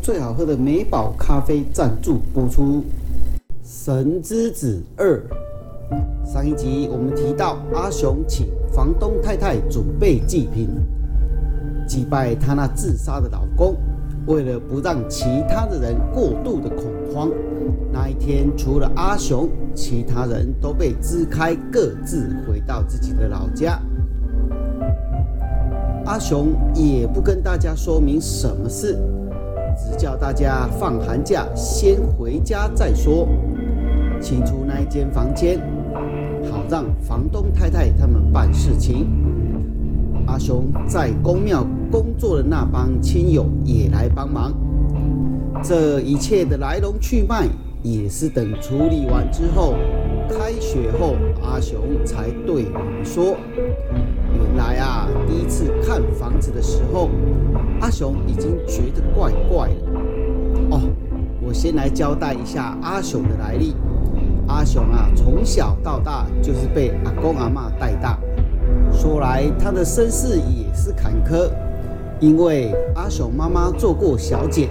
最好喝的美宝咖啡赞助播出。神之子二，上一集我们提到阿雄请房东太太准备祭品，祭拜他那自杀的老公。为了不让其他的人过度的恐慌，那一天除了阿雄，其他人都被支开，各自回到自己的老家。阿雄也不跟大家说明什么事，只叫大家放寒假先回家再说，清出那一间房间，好让房东太太他们办事情。阿雄在公庙。工作的那帮亲友也来帮忙，这一切的来龙去脉也是等处理完之后，开学后阿雄才对我们说，子的时候，阿雄已经觉得怪怪的。哦，我先来交代一下阿雄的来历。阿雄啊，从小到大就是被阿公阿妈带大，说来他的身世也是坎坷。因为阿雄妈妈做过小姐，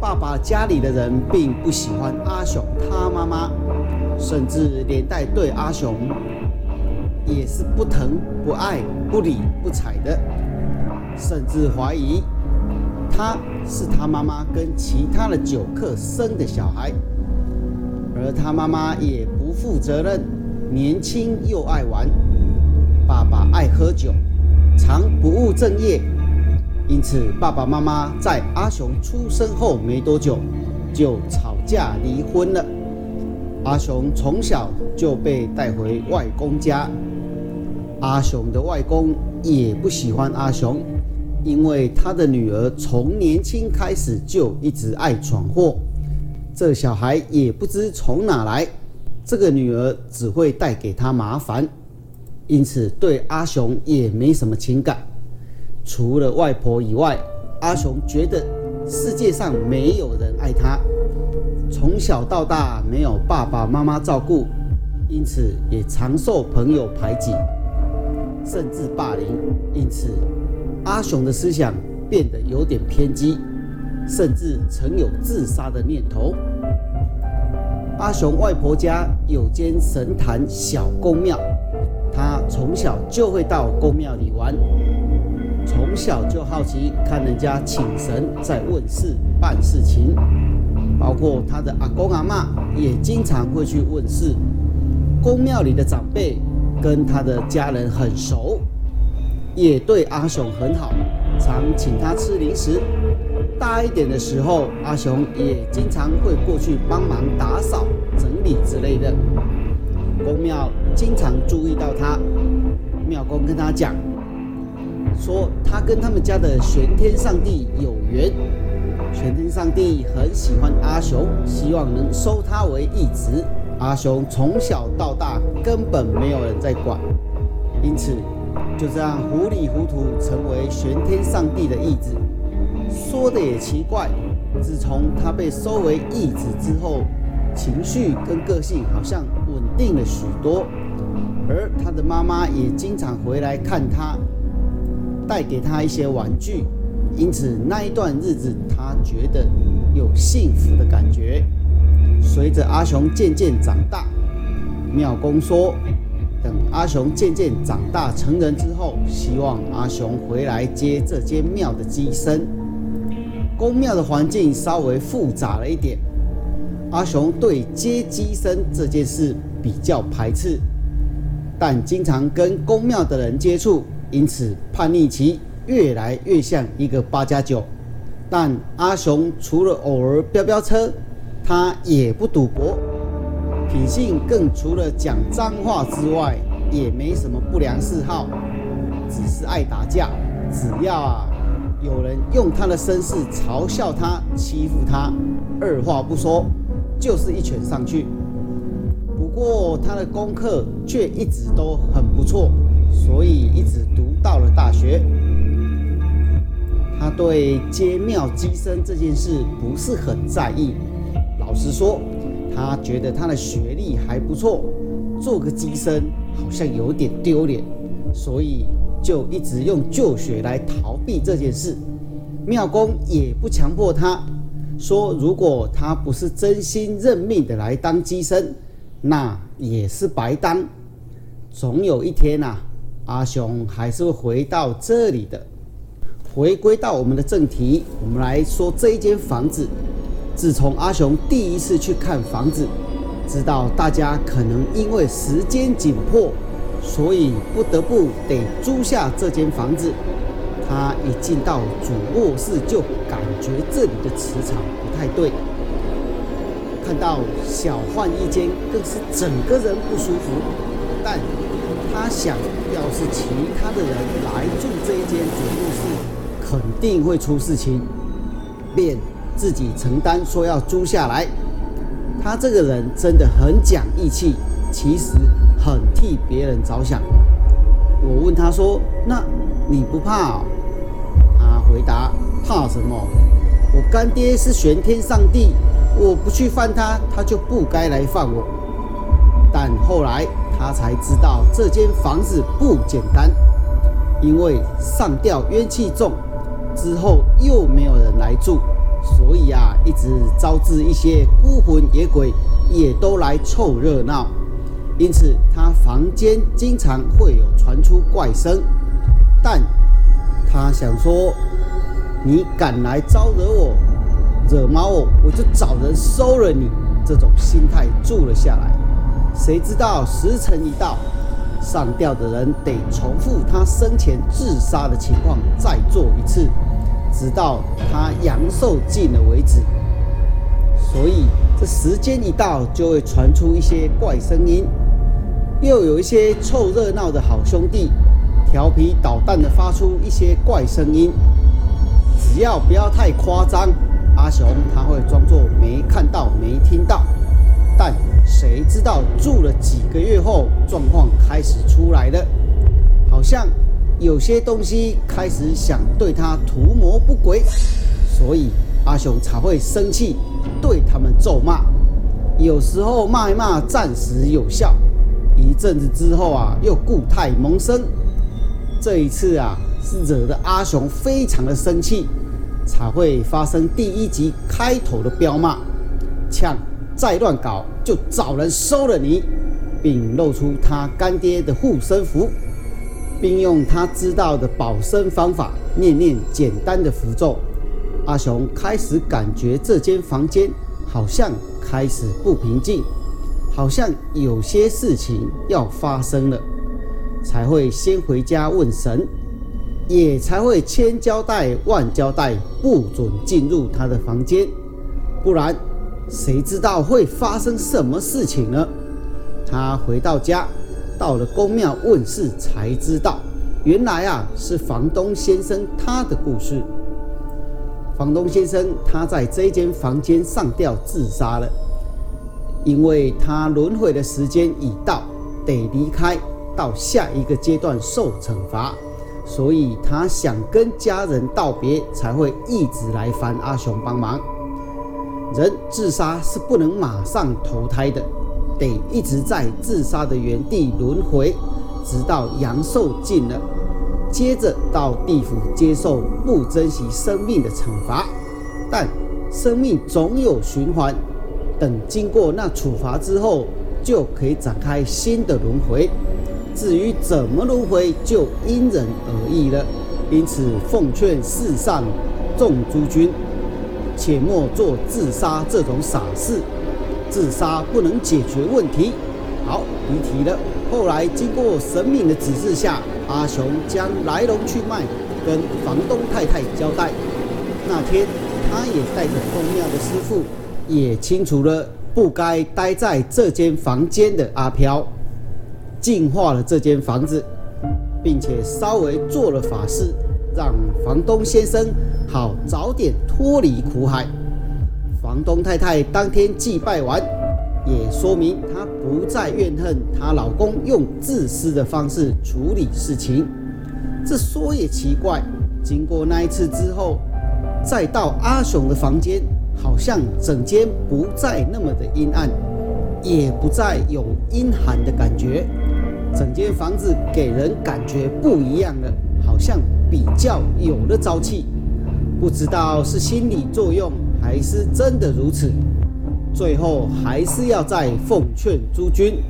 爸爸家里的人并不喜欢阿雄他妈妈，甚至连带对阿雄也是不疼不爱不理不睬的，甚至怀疑他是他妈妈跟其他的酒客生的小孩，而他妈妈也不负责任，年轻又爱玩，爸爸爱喝酒，常不务正业。因此，爸爸妈妈在阿雄出生后没多久就吵架离婚了。阿雄从小就被带回外公家。阿雄的外公也不喜欢阿雄，因为他的女儿从年轻开始就一直爱闯祸。这小孩也不知从哪来，这个女儿只会带给他麻烦，因此对阿雄也没什么情感。除了外婆以外，阿雄觉得世界上没有人爱他。从小到大没有爸爸妈妈照顾，因此也常受朋友排挤，甚至霸凌。因此，阿雄的思想变得有点偏激，甚至曾有自杀的念头。阿雄外婆家有间神坛小公庙，他从小就会到公庙里玩。从小就好奇看人家请神在问事办事情，包括他的阿公阿妈也经常会去问事。宫庙里的长辈跟他的家人很熟，也对阿雄很好，常请他吃零食。大一点的时候，阿雄也经常会过去帮忙打扫整理之类的。宫庙经常注意到他，庙公跟他讲。说他跟他们家的玄天上帝有缘，玄天上帝很喜欢阿雄，希望能收他为义子。阿雄从小到大根本没有人在管，因此就这样糊里糊涂成为玄天上帝的义子。说的也奇怪，自从他被收为义子之后，情绪跟个性好像稳定了许多，而他的妈妈也经常回来看他。带给他一些玩具，因此那一段日子他觉得有幸福的感觉。随着阿雄渐渐长大，庙公说，阿雄渐渐长大成人之后，希望阿雄回来接这间庙的机身。公庙的环境稍微复杂了一点，阿雄对接机身这件事比较排斥，但经常跟公庙的人接触。因此，叛逆期越来越像一个八加九。但阿雄除了偶尔飙飙车，他也不赌博，品性更除了讲脏话之外，也没什么不良嗜好，只是爱打架。只要啊有人用他的身世嘲笑他、欺负他，二话不说就是一拳上去。不过他的功课却一直都很不错。所以一直读到了大学。他对接庙机身这件事不是很在意。老实说，他觉得他的学历还不错，做个机身好像有点丢脸，所以就一直用旧血来逃避这件事。妙公也不强迫他，说如果他不是真心认命的来当机身，那也是白当。总有一天呐，阿雄还是会回到这里的。回归到我们的正题，我们来说这一间房子。自从阿雄第一次去看房子，知道大家可能因为时间紧迫，所以不得不得租下这间房子。他一进到主卧室，就感觉这里的磁场不太对。看到小换一间，更是整个人不舒服。但他想要是其他的人来住这一间主卧室，肯定会出事情，便自己承担说要租下来。他这个人真的很讲义气，其实很替别人着想。我问他说：“那你不怕？”他回答：“怕什么？我干爹是玄天上帝，我不去犯他，他就不该来犯我。”但后来他才知道这间房子不简单，因为上吊冤气重。之后又没有人来住，所以啊，一直招致一些孤魂野鬼也都来凑热闹。因此，他房间经常会有传出怪声。但他想说：“你敢来招惹我，惹毛我，我就找人收了你。”这种心态住了下来。谁知道时辰一到，上吊的人得重复他生前自杀的情况再做一次。直到他阳寿尽了为止，所以这时间一到，就会传出一些怪声音，又有一些凑热闹的好兄弟，调皮捣蛋的发出一些怪声音。只要不要太夸张，阿雄他会装作没看到、没听到。但谁知道住了几个月后，状况开始出来了，好像。有些东西开始想对他图谋不轨，所以阿雄才会生气，对他们咒骂。有时候骂一骂暂时有效，一阵子之后啊，又故态萌生。这一次啊，是惹得阿雄非常的生气，才会发生第一集开头的彪骂：“呛，再乱搞就找人收了你，并露出他干爹的护身符。”并用他知道的保身方法念念简单的符咒，阿雄开始感觉这间房间好像开始不平静，好像有些事情要发生了，才会先回家问神，也才会千交代万交代不准进入他的房间，不然谁知道会发生什么事情呢？他回到家。到了公庙问事，才知道原来啊是房东先生他的故事。房东先生他在这间房间上吊自杀了，因为他轮回的时间已到，得离开到下一个阶段受惩罚，所以他想跟家人道别，才会一直来烦阿雄帮忙。人自杀是不能马上投胎的。得一直在自杀的原地轮回，直到阳寿尽了，接着到地府接受不珍惜生命的惩罚。但生命总有循环，等经过那处罚之后，就可以展开新的轮回。至于怎么轮回，就因人而异了。因此，奉劝世上众诸君，切莫做自杀这种傻事。自杀不能解决问题。好，离题了。后来经过神明的指示下，阿雄将来龙去脉跟房东太太交代。那天，他也带着公庙的师傅，也清除了不该待在这间房间的阿飘，净化了这间房子，并且稍微做了法事，让房东先生好早点脱离苦海。房东太太当天祭拜完，也说明她不再怨恨她老公用自私的方式处理事情。这说也奇怪，经过那一次之后，再到阿雄的房间，好像整间不再那么的阴暗，也不再有阴寒的感觉，整间房子给人感觉不一样了，好像比较有了朝气。不知道是心理作用还是真的如此。最后还是要再奉劝诸君：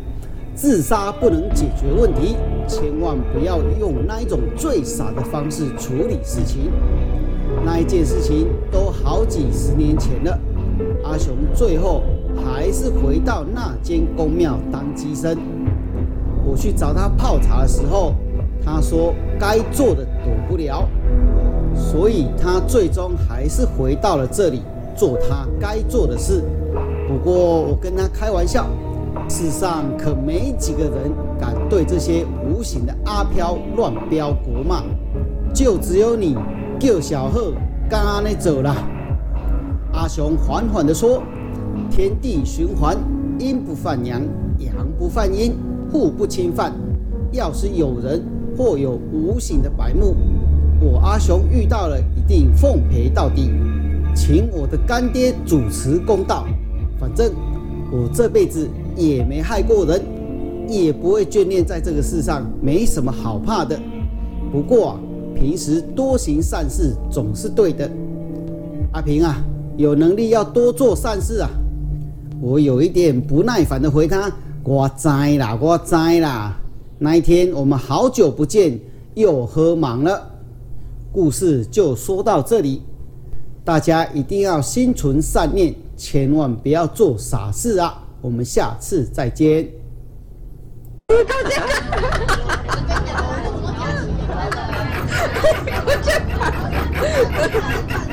自杀不能解决问题，千万不要用那一种最傻的方式处理事情。那一件事情都好几十年前了，阿雄最后还是回到那间公庙当机身。我去找他泡茶的时候，他说该做的躲不了，所以他最终还是回到了这里做他该做的事。不过我跟他开玩笑，世上可没几个人敢对这些无形的阿飘乱飙国骂，就只有你叫小贺刚刚那走了。阿雄缓缓地说：“天地循环，阴不犯阳，阳不犯阴。”互不侵犯。要是有人或有无形的白目，我阿雄遇到了，一定奉陪到底，请我的干爹主持公道。反正我这辈子也没害过人，也不会眷恋在这个世上，没什么好怕的。不过，平时多行善事总是对的。阿平啊，有能力要多做善事啊。我有一点不耐烦的回他。我知啦，我知啦。那一天我们好久不见，又喝忙了。故事就说到这里，大家一定要心存善念，千万不要做傻事啊！我们下次再见。